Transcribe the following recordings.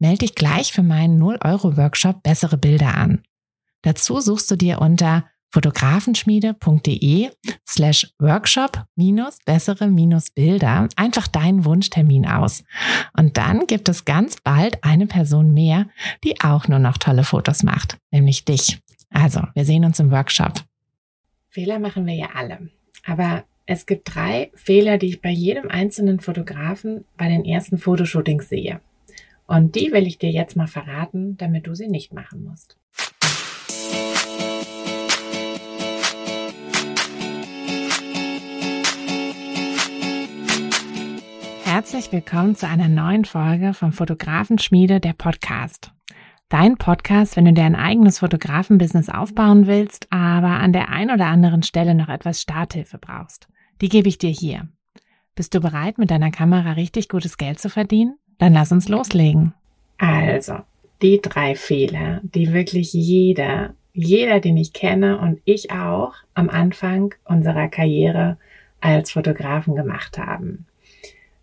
Melde dich gleich für meinen 0-Euro-Workshop Bessere Bilder an. Dazu suchst du dir unter fotografenschmiede.de slash workshop minus bessere minus Bilder einfach deinen Wunschtermin aus. Und dann gibt es ganz bald eine Person mehr, die auch nur noch tolle Fotos macht, nämlich dich. Also, wir sehen uns im Workshop. Fehler machen wir ja alle. Aber es gibt drei Fehler, die ich bei jedem einzelnen Fotografen bei den ersten Fotoshootings sehe. Und die will ich dir jetzt mal verraten, damit du sie nicht machen musst. Herzlich willkommen zu einer neuen Folge vom Fotografenschmiede, der Podcast. Dein Podcast, wenn du dir ein eigenes Fotografenbusiness aufbauen willst, aber an der ein oder anderen Stelle noch etwas Starthilfe brauchst. Die gebe ich dir hier. Bist du bereit, mit deiner Kamera richtig gutes Geld zu verdienen? Dann lass uns loslegen. Also, die drei Fehler, die wirklich jeder, jeder, den ich kenne und ich auch am Anfang unserer Karriere als Fotografen gemacht haben.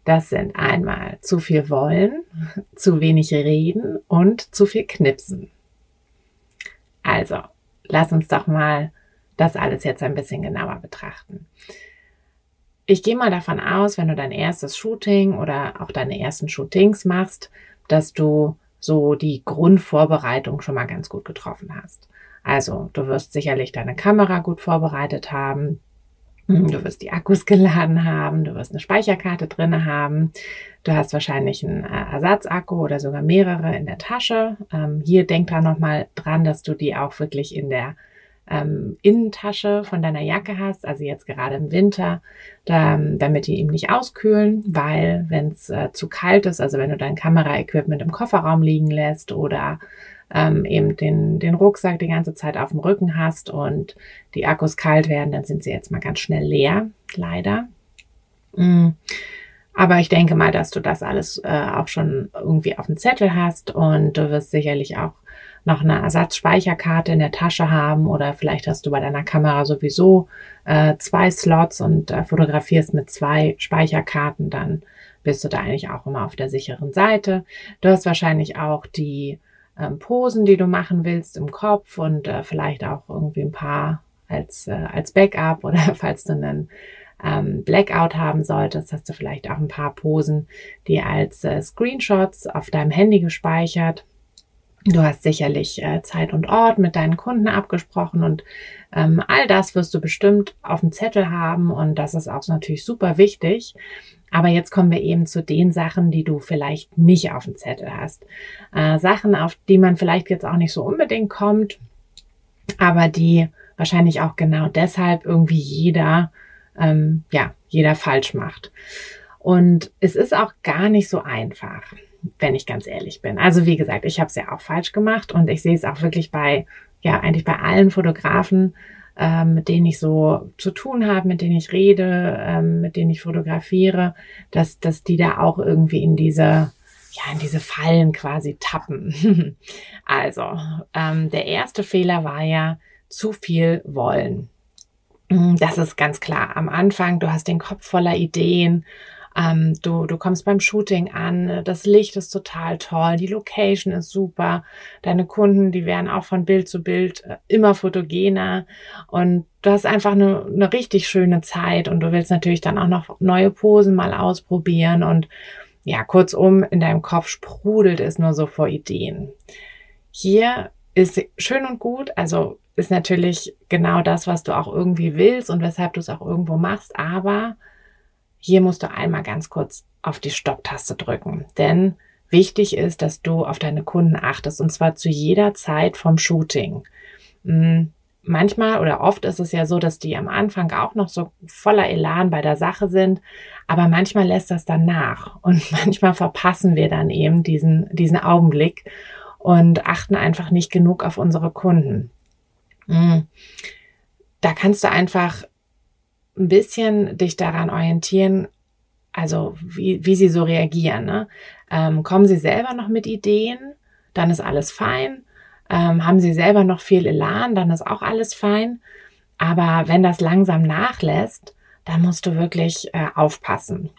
Das sind einmal zu viel wollen, zu wenig reden und zu viel knipsen. Also, lass uns doch mal das alles jetzt ein bisschen genauer betrachten. Ich gehe mal davon aus, wenn du dein erstes Shooting oder auch deine ersten Shootings machst, dass du so die Grundvorbereitung schon mal ganz gut getroffen hast. Also, du wirst sicherlich deine Kamera gut vorbereitet haben. Hm, du wirst die Akkus geladen haben, du wirst eine Speicherkarte drinne haben, du hast wahrscheinlich einen äh, Ersatzakku oder sogar mehrere in der Tasche. Ähm, hier denk da nochmal dran, dass du die auch wirklich in der ähm, Innentasche von deiner Jacke hast, also jetzt gerade im Winter, da, damit die eben nicht auskühlen, weil wenn es äh, zu kalt ist, also wenn du dein Kameraequipment im Kofferraum liegen lässt oder ähm, eben den, den Rucksack die ganze Zeit auf dem Rücken hast und die Akkus kalt werden, dann sind sie jetzt mal ganz schnell leer, leider. Mhm. Aber ich denke mal, dass du das alles äh, auch schon irgendwie auf dem Zettel hast und du wirst sicherlich auch noch eine Ersatzspeicherkarte in der Tasche haben oder vielleicht hast du bei deiner Kamera sowieso äh, zwei Slots und äh, fotografierst mit zwei Speicherkarten, dann bist du da eigentlich auch immer auf der sicheren Seite. Du hast wahrscheinlich auch die ähm, Posen, die du machen willst im Kopf und äh, vielleicht auch irgendwie ein paar als, äh, als Backup oder falls du einen ähm, Blackout haben solltest, hast du vielleicht auch ein paar Posen, die als äh, Screenshots auf deinem Handy gespeichert. Du hast sicherlich äh, Zeit und Ort mit deinen Kunden abgesprochen und ähm, all das wirst du bestimmt auf dem Zettel haben und das ist auch natürlich super wichtig. Aber jetzt kommen wir eben zu den Sachen, die du vielleicht nicht auf dem Zettel hast. Äh, Sachen, auf die man vielleicht jetzt auch nicht so unbedingt kommt, aber die wahrscheinlich auch genau deshalb irgendwie jeder, ähm, ja, jeder falsch macht. Und es ist auch gar nicht so einfach, wenn ich ganz ehrlich bin. Also wie gesagt, ich habe es ja auch falsch gemacht und ich sehe es auch wirklich bei, ja, eigentlich bei allen Fotografen, ähm, mit denen ich so zu tun habe, mit denen ich rede, ähm, mit denen ich fotografiere, dass, dass die da auch irgendwie in diese, ja, in diese Fallen quasi tappen. also, ähm, der erste Fehler war ja zu viel wollen. Das ist ganz klar. Am Anfang, du hast den Kopf voller Ideen ähm, du, du kommst beim Shooting an, das Licht ist total toll, die Location ist super, deine Kunden, die werden auch von Bild zu Bild äh, immer fotogener. Und du hast einfach eine, eine richtig schöne Zeit und du willst natürlich dann auch noch neue Posen mal ausprobieren. Und ja, kurzum, in deinem Kopf sprudelt es nur so vor Ideen. Hier ist schön und gut, also ist natürlich genau das, was du auch irgendwie willst und weshalb du es auch irgendwo machst, aber hier musst du einmal ganz kurz auf die Stopptaste drücken, denn wichtig ist, dass du auf deine Kunden achtest und zwar zu jeder Zeit vom Shooting. Hm, manchmal oder oft ist es ja so, dass die am Anfang auch noch so voller Elan bei der Sache sind, aber manchmal lässt das dann nach und manchmal verpassen wir dann eben diesen, diesen Augenblick und achten einfach nicht genug auf unsere Kunden. Hm. Da kannst du einfach ein bisschen dich daran orientieren, also wie, wie sie so reagieren. Ne? Ähm, kommen sie selber noch mit Ideen, dann ist alles fein. Ähm, haben sie selber noch viel Elan, dann ist auch alles fein. Aber wenn das langsam nachlässt, dann musst du wirklich äh, aufpassen.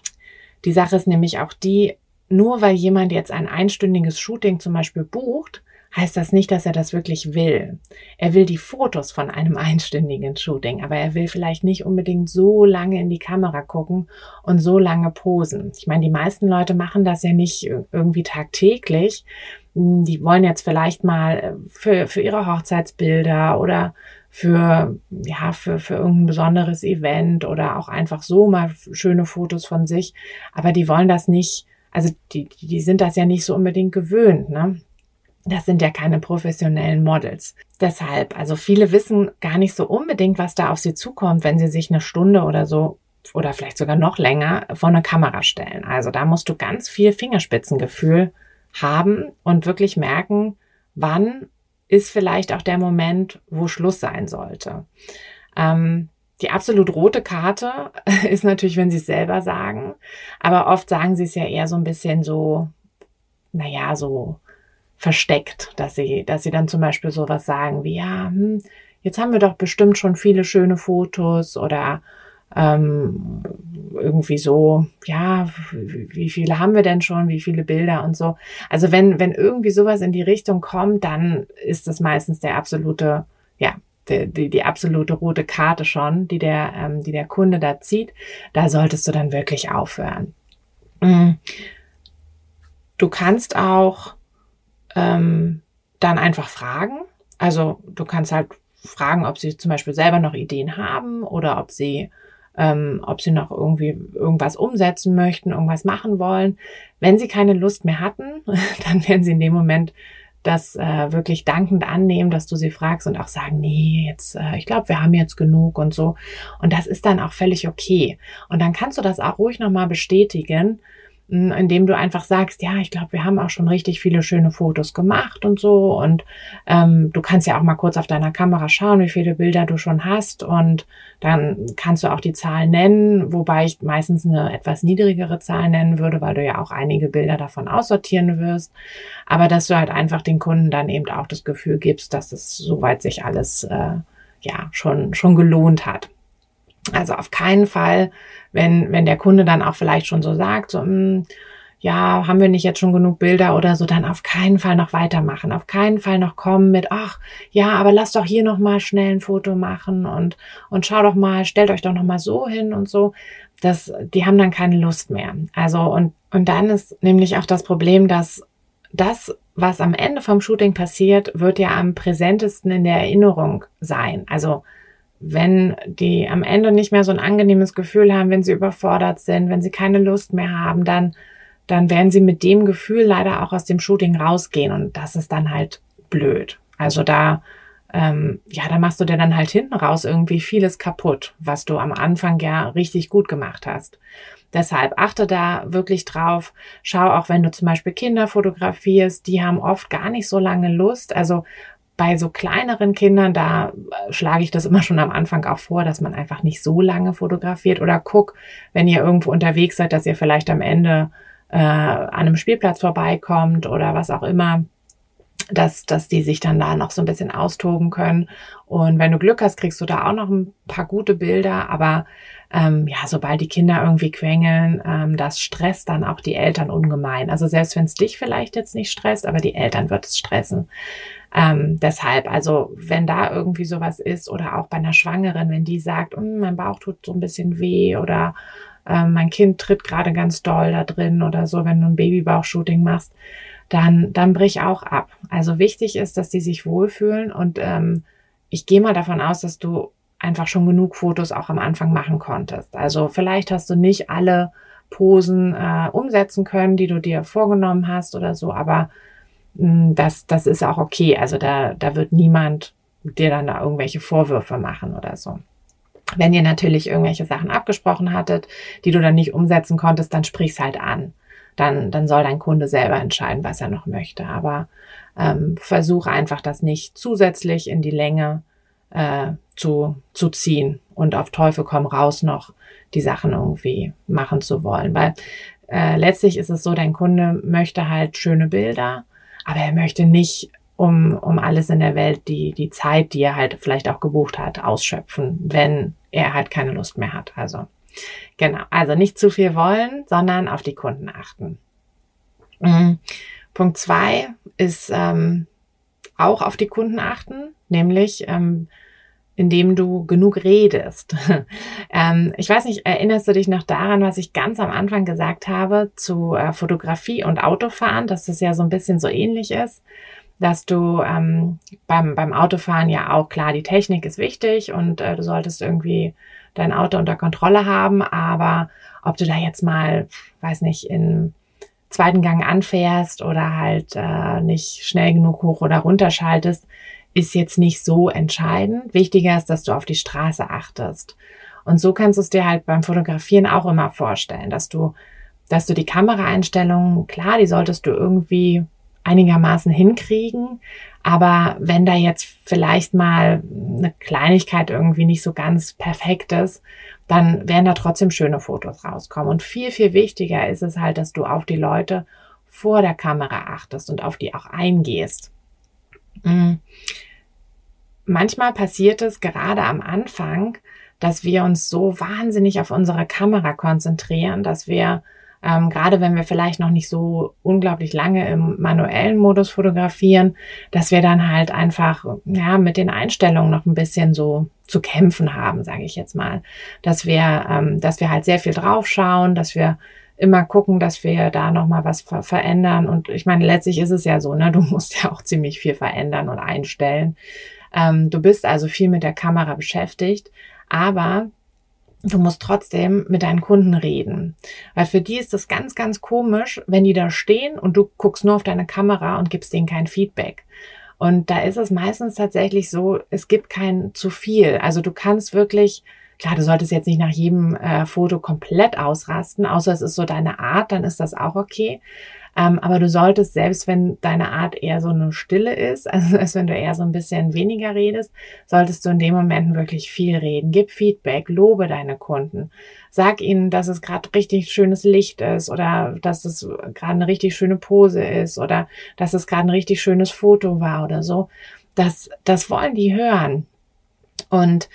Die Sache ist nämlich auch die, nur weil jemand jetzt ein einstündiges Shooting zum Beispiel bucht, heißt das nicht, dass er das wirklich will. Er will die Fotos von einem einstündigen Shooting, aber er will vielleicht nicht unbedingt so lange in die Kamera gucken und so lange posen. Ich meine, die meisten Leute machen das ja nicht irgendwie tagtäglich. Hm, die wollen jetzt vielleicht mal äh, für, für ihre Hochzeitsbilder oder für, ja, für, für irgendein besonderes Event oder auch einfach so mal schöne Fotos von sich. Aber die wollen das nicht, also die, die sind das ja nicht so unbedingt gewöhnt, ne? Das sind ja keine professionellen Models. Deshalb, also viele wissen gar nicht so unbedingt, was da auf sie zukommt, wenn sie sich eine Stunde oder so oder vielleicht sogar noch länger vor eine Kamera stellen. Also da musst du ganz viel Fingerspitzengefühl haben und wirklich merken, wann ist vielleicht auch der Moment, wo Schluss sein sollte. Ähm, die absolut rote Karte ist natürlich, wenn sie es selber sagen, aber oft sagen sie es ja eher so ein bisschen so, naja, so versteckt, dass sie, dass sie dann zum Beispiel sowas sagen wie, ja, hm, jetzt haben wir doch bestimmt schon viele schöne Fotos oder ähm, irgendwie so, ja, wie viele haben wir denn schon, wie viele Bilder und so. Also wenn, wenn irgendwie sowas in die Richtung kommt, dann ist das meistens der absolute, ja, die, die, die absolute rote Karte schon, die der, ähm, die der Kunde da zieht. Da solltest du dann wirklich aufhören. Mm. Du kannst auch ähm, dann einfach fragen. Also du kannst halt fragen, ob sie zum Beispiel selber noch Ideen haben oder ob sie ähm, ob sie noch irgendwie irgendwas umsetzen möchten, irgendwas machen wollen. Wenn sie keine Lust mehr hatten, dann werden sie in dem Moment das äh, wirklich dankend annehmen, dass du sie fragst und auch sagen, nee, jetzt, äh, ich glaube, wir haben jetzt genug und so. Und das ist dann auch völlig okay. Und dann kannst du das auch ruhig nochmal bestätigen indem du einfach sagst, ja, ich glaube, wir haben auch schon richtig viele schöne Fotos gemacht und so. Und ähm, du kannst ja auch mal kurz auf deiner Kamera schauen, wie viele Bilder du schon hast. Und dann kannst du auch die Zahl nennen, wobei ich meistens eine etwas niedrigere Zahl nennen würde, weil du ja auch einige Bilder davon aussortieren wirst. Aber dass du halt einfach den Kunden dann eben auch das Gefühl gibst, dass es soweit sich alles äh, ja schon schon gelohnt hat. Also auf keinen Fall, wenn, wenn der Kunde dann auch vielleicht schon so sagt, so, mh, hm, ja, haben wir nicht jetzt schon genug Bilder oder so, dann auf keinen Fall noch weitermachen, auf keinen Fall noch kommen mit, ach, ja, aber lass doch hier noch mal schnell ein Foto machen und, und schau doch mal, stellt euch doch noch mal so hin und so. Das, die haben dann keine Lust mehr. Also, und, und dann ist nämlich auch das Problem, dass das, was am Ende vom Shooting passiert, wird ja am präsentesten in der Erinnerung sein. Also, wenn die am Ende nicht mehr so ein angenehmes Gefühl haben, wenn sie überfordert sind, wenn sie keine Lust mehr haben, dann, dann werden sie mit dem Gefühl leider auch aus dem Shooting rausgehen und das ist dann halt blöd. Also da, ähm, ja, da machst du dir dann halt hinten raus irgendwie vieles kaputt, was du am Anfang ja richtig gut gemacht hast. Deshalb achte da wirklich drauf. Schau auch, wenn du zum Beispiel Kinder fotografierst, die haben oft gar nicht so lange Lust. Also bei so kleineren Kindern, da äh, schlage ich das immer schon am Anfang auch vor, dass man einfach nicht so lange fotografiert oder guck, wenn ihr irgendwo unterwegs seid, dass ihr vielleicht am Ende äh, an einem Spielplatz vorbeikommt oder was auch immer, dass, dass die sich dann da noch so ein bisschen austoben können. Und wenn du Glück hast, kriegst du da auch noch ein paar gute Bilder, aber ähm, ja, sobald die Kinder irgendwie quengeln, ähm, das stresst dann auch die Eltern ungemein. Also selbst wenn es dich vielleicht jetzt nicht stresst, aber die Eltern wird es stressen. Ähm, deshalb, also wenn da irgendwie sowas ist oder auch bei einer Schwangeren, wenn die sagt, hm, mein Bauch tut so ein bisschen weh oder äh, mein Kind tritt gerade ganz doll da drin oder so, wenn du ein Babybauchshooting machst, dann, dann brich auch ab. Also wichtig ist, dass die sich wohlfühlen und ähm, ich gehe mal davon aus, dass du einfach schon genug Fotos auch am Anfang machen konntest. Also vielleicht hast du nicht alle Posen äh, umsetzen können, die du dir vorgenommen hast oder so, aber das, das ist auch okay. Also da, da wird niemand dir dann da irgendwelche Vorwürfe machen oder so. Wenn ihr natürlich irgendwelche Sachen abgesprochen hattet, die du dann nicht umsetzen konntest, dann sprich's halt an. dann, dann soll dein Kunde selber entscheiden, was er noch möchte. Aber ähm, versuch einfach, das nicht zusätzlich in die Länge äh, zu, zu ziehen und auf Teufel komm raus noch die Sachen irgendwie machen zu wollen. Weil äh, letztlich ist es so, dein Kunde möchte halt schöne Bilder, aber er möchte nicht um, um alles in der Welt die, die Zeit, die er halt vielleicht auch gebucht hat, ausschöpfen, wenn er halt keine Lust mehr hat. Also genau, also nicht zu viel wollen, sondern auf die Kunden achten. Mhm. Punkt zwei ist ähm, auch auf die Kunden achten, nämlich ähm, indem du genug redest. ähm, ich weiß nicht, erinnerst du dich noch daran, was ich ganz am Anfang gesagt habe zu äh, Fotografie und Autofahren, dass das ja so ein bisschen so ähnlich ist, dass du ähm, beim, beim Autofahren ja auch klar, die Technik ist wichtig und äh, du solltest irgendwie dein Auto unter Kontrolle haben, aber ob du da jetzt mal, weiß nicht, in zweiten Gang anfährst oder halt äh, nicht schnell genug hoch oder runter schaltest, ist jetzt nicht so entscheidend. Wichtiger ist, dass du auf die Straße achtest. Und so kannst du es dir halt beim Fotografieren auch immer vorstellen, dass du, dass du die Kameraeinstellungen, klar, die solltest du irgendwie einigermaßen hinkriegen. Aber wenn da jetzt vielleicht mal eine Kleinigkeit irgendwie nicht so ganz perfekt ist, dann werden da trotzdem schöne Fotos rauskommen. Und viel, viel wichtiger ist es halt, dass du auf die Leute vor der Kamera achtest und auf die auch eingehst. Mhm. Manchmal passiert es gerade am Anfang, dass wir uns so wahnsinnig auf unsere Kamera konzentrieren, dass wir ähm, gerade wenn wir vielleicht noch nicht so unglaublich lange im manuellen Modus fotografieren, dass wir dann halt einfach ja mit den Einstellungen noch ein bisschen so zu kämpfen haben, sage ich jetzt mal, dass wir, ähm, dass wir halt sehr viel draufschauen, dass wir immer gucken, dass wir da noch mal was ver verändern. Und ich meine, letztlich ist es ja so, ne, du musst ja auch ziemlich viel verändern und einstellen. Ähm, du bist also viel mit der Kamera beschäftigt, aber du musst trotzdem mit deinen Kunden reden. Weil für die ist das ganz, ganz komisch, wenn die da stehen und du guckst nur auf deine Kamera und gibst denen kein Feedback. Und da ist es meistens tatsächlich so, es gibt kein zu viel. Also du kannst wirklich, klar, du solltest jetzt nicht nach jedem äh, Foto komplett ausrasten, außer es ist so deine Art, dann ist das auch okay. Ähm, aber du solltest, selbst wenn deine Art eher so eine Stille ist, also als wenn du eher so ein bisschen weniger redest, solltest du in dem Moment wirklich viel reden. Gib Feedback, lobe deine Kunden. Sag ihnen, dass es gerade richtig schönes Licht ist oder dass es gerade eine richtig schöne Pose ist oder dass es gerade ein richtig schönes Foto war oder so. Das, das wollen die hören. Und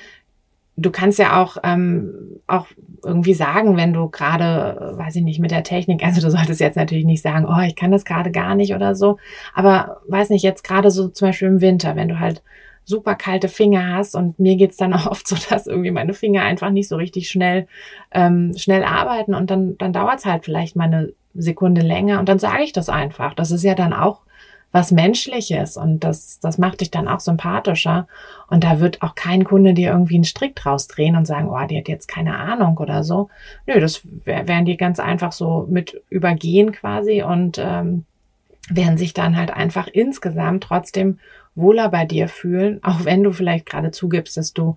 du kannst ja auch, ähm, auch irgendwie sagen, wenn du gerade, weiß ich nicht, mit der Technik, also du solltest jetzt natürlich nicht sagen, oh, ich kann das gerade gar nicht oder so, aber weiß nicht, jetzt gerade so zum Beispiel im Winter, wenn du halt super kalte Finger hast und mir geht's dann auch oft so, dass irgendwie meine Finger einfach nicht so richtig schnell, ähm, schnell arbeiten und dann, dann dauert's halt vielleicht mal eine Sekunde länger und dann sage ich das einfach. Das ist ja dann auch was Menschliches und das, das macht dich dann auch sympathischer. Und da wird auch kein Kunde dir irgendwie einen Strick draus drehen und sagen, oh, die hat jetzt keine Ahnung oder so. Nö, das werden die ganz einfach so mit übergehen quasi und ähm, werden sich dann halt einfach insgesamt trotzdem wohler bei dir fühlen, auch wenn du vielleicht gerade zugibst, dass du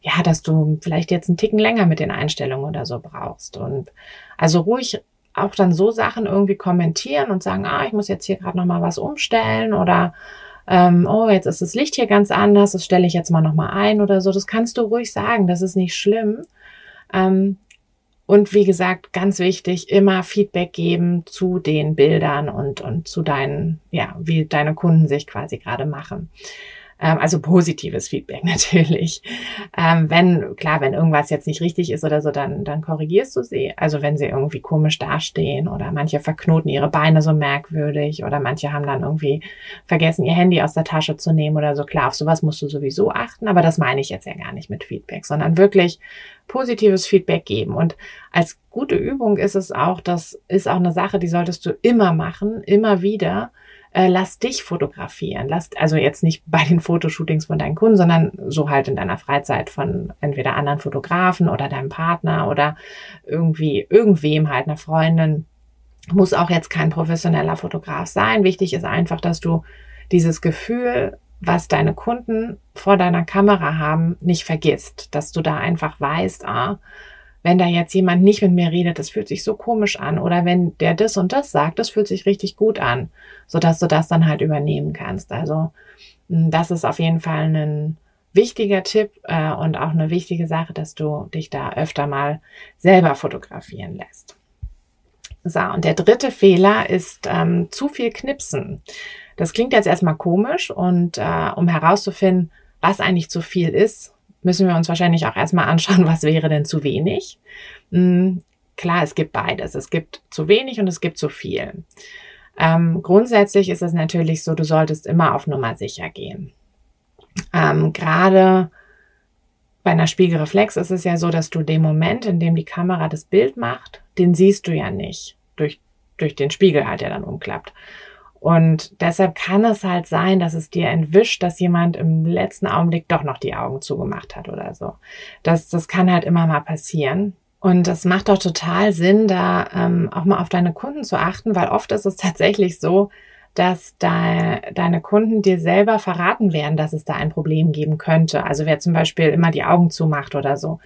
ja, dass du vielleicht jetzt einen Ticken länger mit den Einstellungen oder so brauchst. Und also ruhig auch dann so Sachen irgendwie kommentieren und sagen, ah, ich muss jetzt hier gerade noch mal was umstellen oder ähm, oh, jetzt ist das Licht hier ganz anders, das stelle ich jetzt mal noch mal ein oder so. Das kannst du ruhig sagen, das ist nicht schlimm. Ähm, und wie gesagt, ganz wichtig, immer Feedback geben zu den Bildern und, und zu deinen, ja, wie deine Kunden sich quasi gerade machen. Ähm, also positives Feedback natürlich. Ähm, wenn, klar, wenn irgendwas jetzt nicht richtig ist oder so, dann, dann korrigierst du sie. Also wenn sie irgendwie komisch dastehen oder manche verknoten ihre Beine so merkwürdig oder manche haben dann irgendwie vergessen, ihr Handy aus der Tasche zu nehmen oder so. Klar, auf sowas musst du sowieso achten, aber das meine ich jetzt ja gar nicht mit Feedback, sondern wirklich positives Feedback geben. Und als gute Übung ist es auch, das ist auch eine Sache, die solltest du immer machen, immer wieder äh, lass dich fotografieren. Lass, also jetzt nicht bei den Fotoshootings von deinen Kunden, sondern so halt in deiner Freizeit von entweder anderen Fotografen oder deinem Partner oder irgendwie irgendwem halt einer Freundin. Muss auch jetzt kein professioneller Fotograf sein. Wichtig ist einfach, dass du dieses Gefühl, was deine Kunden vor deiner Kamera haben, nicht vergisst. Dass du da einfach weißt, ah, wenn da jetzt jemand nicht mit mir redet, das fühlt sich so komisch an. Oder wenn der das und das sagt, das fühlt sich richtig gut an, sodass du das dann halt übernehmen kannst. Also hm, das ist auf jeden Fall ein wichtiger Tipp äh, und auch eine wichtige Sache, dass du dich da öfter mal selber fotografieren lässt. So, und der dritte Fehler ist ähm, zu viel Knipsen. Das klingt jetzt erstmal komisch und äh, um herauszufinden, was eigentlich zu viel ist, müssen wir uns wahrscheinlich auch erstmal anschauen, was wäre denn zu wenig. Hm, klar, es gibt beides. Es gibt zu wenig und es gibt zu viel. Ähm, grundsätzlich ist es natürlich so, du solltest immer auf Nummer sicher gehen. Ähm, Gerade bei einer Spiegelreflex ist es ja so, dass du den Moment, in dem die Kamera das Bild macht, den siehst du ja nicht durch, durch den Spiegel halt, der dann umklappt. Und deshalb kann es halt sein, dass es dir entwischt, dass jemand im letzten Augenblick doch noch die Augen zugemacht hat oder so. Das, das kann halt immer mal passieren. Und das macht doch total Sinn, da ähm, auch mal auf deine Kunden zu achten, weil oft ist es tatsächlich so, dass da deine Kunden dir selber verraten werden, dass es da ein Problem geben könnte. Also wer zum Beispiel immer die Augen zumacht oder so.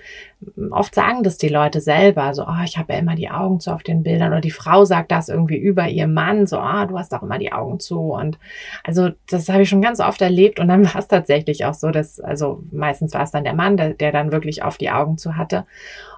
Oft sagen das die Leute selber, so, oh, ich habe ja immer die Augen zu auf den Bildern. Oder die Frau sagt das irgendwie über ihr Mann, so, oh, du hast doch immer die Augen zu. Und also das habe ich schon ganz oft erlebt. Und dann war es tatsächlich auch so, dass, also meistens war es dann der Mann, der, der dann wirklich auf die Augen zu hatte.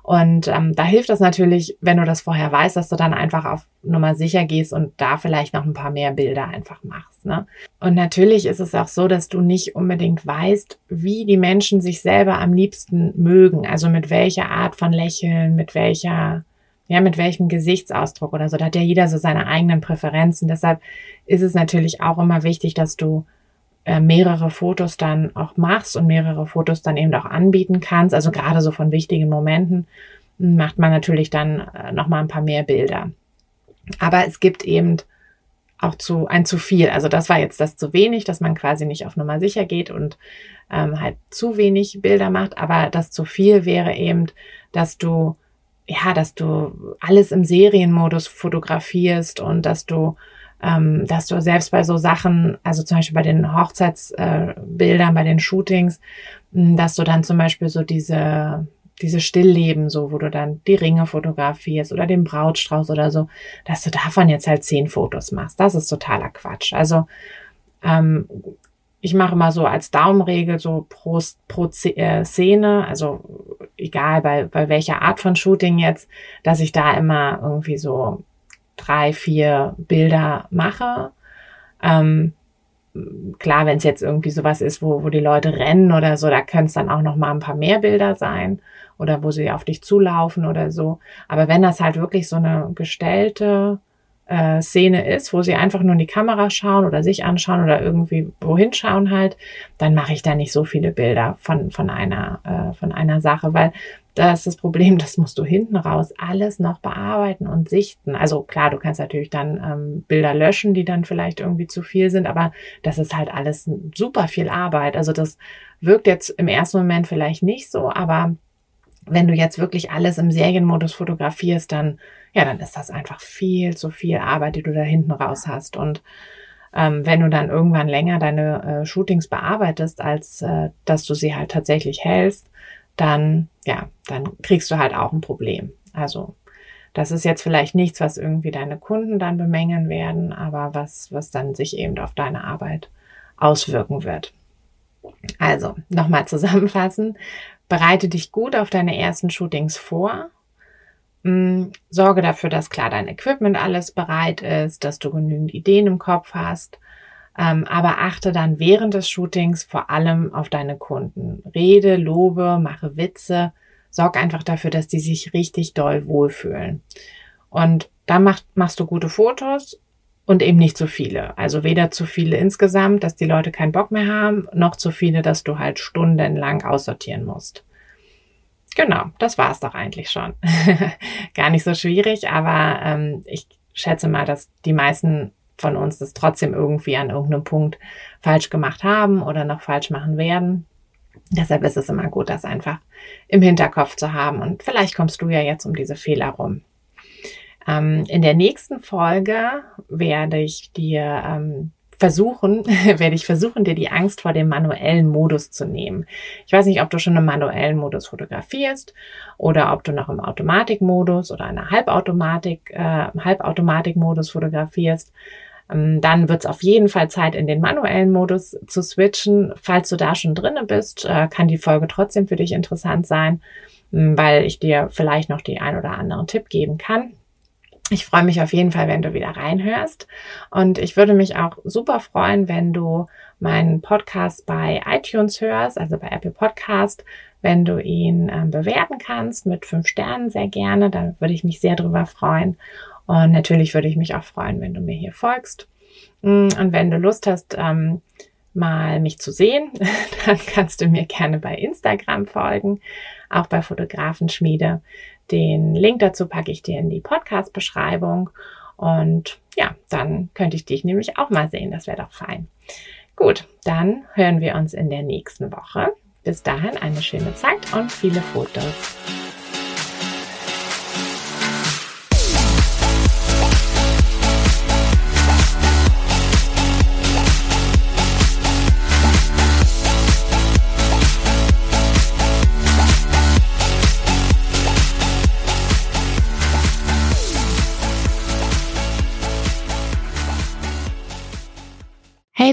Und ähm, da hilft es natürlich, wenn du das vorher weißt, dass du dann einfach auf Nummer sicher gehst und da vielleicht noch ein paar mehr Bilder einfach machst. Ne? Und natürlich ist es auch so, dass du nicht unbedingt weißt, wie die Menschen sich selber am liebsten mögen. Also mit welcher Art von Lächeln, mit welcher ja, mit welchem Gesichtsausdruck oder so. Da hat ja jeder so seine eigenen Präferenzen. Deshalb ist es natürlich auch immer wichtig, dass du äh, mehrere Fotos dann auch machst und mehrere Fotos dann eben auch anbieten kannst. Also gerade so von wichtigen Momenten macht man natürlich dann äh, noch mal ein paar mehr Bilder. Aber es gibt eben auch zu ein zu viel. Also das war jetzt das zu wenig, dass man quasi nicht auf Nummer sicher geht und ähm, halt zu wenig Bilder macht. Aber das zu viel wäre eben, dass du ja, dass du alles im Serienmodus fotografierst und dass du ähm, dass du selbst bei so Sachen, also zum Beispiel bei den Hochzeitsbildern, äh, bei den Shootings, mh, dass du dann zum Beispiel so diese diese Stillleben, so, wo du dann die Ringe fotografierst oder den Brautstrauß oder so, dass du davon jetzt halt zehn Fotos machst. Das ist totaler Quatsch. Also ähm, ich mache mal so als Daumenregel so pro, pro äh, Szene, also egal bei, bei welcher Art von Shooting jetzt, dass ich da immer irgendwie so drei, vier Bilder mache. Ähm, klar, wenn es jetzt irgendwie sowas ist, wo, wo die Leute rennen oder so, da können es dann auch noch mal ein paar mehr Bilder sein oder wo sie auf dich zulaufen oder so. Aber wenn das halt wirklich so eine gestellte äh, Szene ist, wo sie einfach nur in die Kamera schauen oder sich anschauen oder irgendwie wohin schauen halt, dann mache ich da nicht so viele Bilder von, von einer, äh, von einer Sache, weil da ist das Problem, das musst du hinten raus alles noch bearbeiten und sichten. Also klar, du kannst natürlich dann ähm, Bilder löschen, die dann vielleicht irgendwie zu viel sind, aber das ist halt alles super viel Arbeit. Also das wirkt jetzt im ersten Moment vielleicht nicht so, aber wenn du jetzt wirklich alles im Serienmodus fotografierst, dann, ja, dann ist das einfach viel zu viel Arbeit, die du da hinten raus hast. Und ähm, wenn du dann irgendwann länger deine äh, Shootings bearbeitest, als äh, dass du sie halt tatsächlich hältst, dann, ja, dann kriegst du halt auch ein Problem. Also, das ist jetzt vielleicht nichts, was irgendwie deine Kunden dann bemängeln werden, aber was, was dann sich eben auf deine Arbeit auswirken wird. Also, nochmal zusammenfassen. Bereite dich gut auf deine ersten Shootings vor. Mm, sorge dafür, dass klar dein Equipment alles bereit ist, dass du genügend Ideen im Kopf hast. Ähm, aber achte dann während des Shootings vor allem auf deine Kunden. Rede, lobe, mache Witze. Sorg einfach dafür, dass die sich richtig doll wohlfühlen. Und dann mach, machst du gute Fotos und eben nicht zu viele. Also weder zu viele insgesamt, dass die Leute keinen Bock mehr haben, noch zu viele, dass du halt stundenlang aussortieren musst. Genau, das war's doch eigentlich schon. Gar nicht so schwierig, aber ähm, ich schätze mal, dass die meisten von uns das trotzdem irgendwie an irgendeinem Punkt falsch gemacht haben oder noch falsch machen werden. Deshalb ist es immer gut, das einfach im Hinterkopf zu haben. Und vielleicht kommst du ja jetzt um diese Fehler rum. Ähm, in der nächsten Folge werde ich dir ähm, versuchen, werde ich versuchen, dir die Angst vor dem manuellen Modus zu nehmen. Ich weiß nicht, ob du schon im manuellen Modus fotografierst oder ob du noch im Automatikmodus oder einer Halbautomatik, äh, Halbautomatikmodus fotografierst. Ähm, dann wird es auf jeden Fall Zeit, in den manuellen Modus zu switchen. Falls du da schon drinne bist, äh, kann die Folge trotzdem für dich interessant sein, ähm, weil ich dir vielleicht noch die ein oder anderen Tipp geben kann. Ich freue mich auf jeden Fall, wenn du wieder reinhörst. Und ich würde mich auch super freuen, wenn du meinen Podcast bei iTunes hörst, also bei Apple Podcast, wenn du ihn ähm, bewerten kannst mit fünf Sternen sehr gerne. Da würde ich mich sehr drüber freuen. Und natürlich würde ich mich auch freuen, wenn du mir hier folgst. Mm, und wenn du Lust hast, ähm, mal mich zu sehen, dann kannst du mir gerne bei Instagram folgen, auch bei Fotografenschmiede. Den Link dazu packe ich dir in die Podcast-Beschreibung. Und ja, dann könnte ich dich nämlich auch mal sehen. Das wäre doch fein. Gut, dann hören wir uns in der nächsten Woche. Bis dahin eine schöne Zeit und viele Fotos.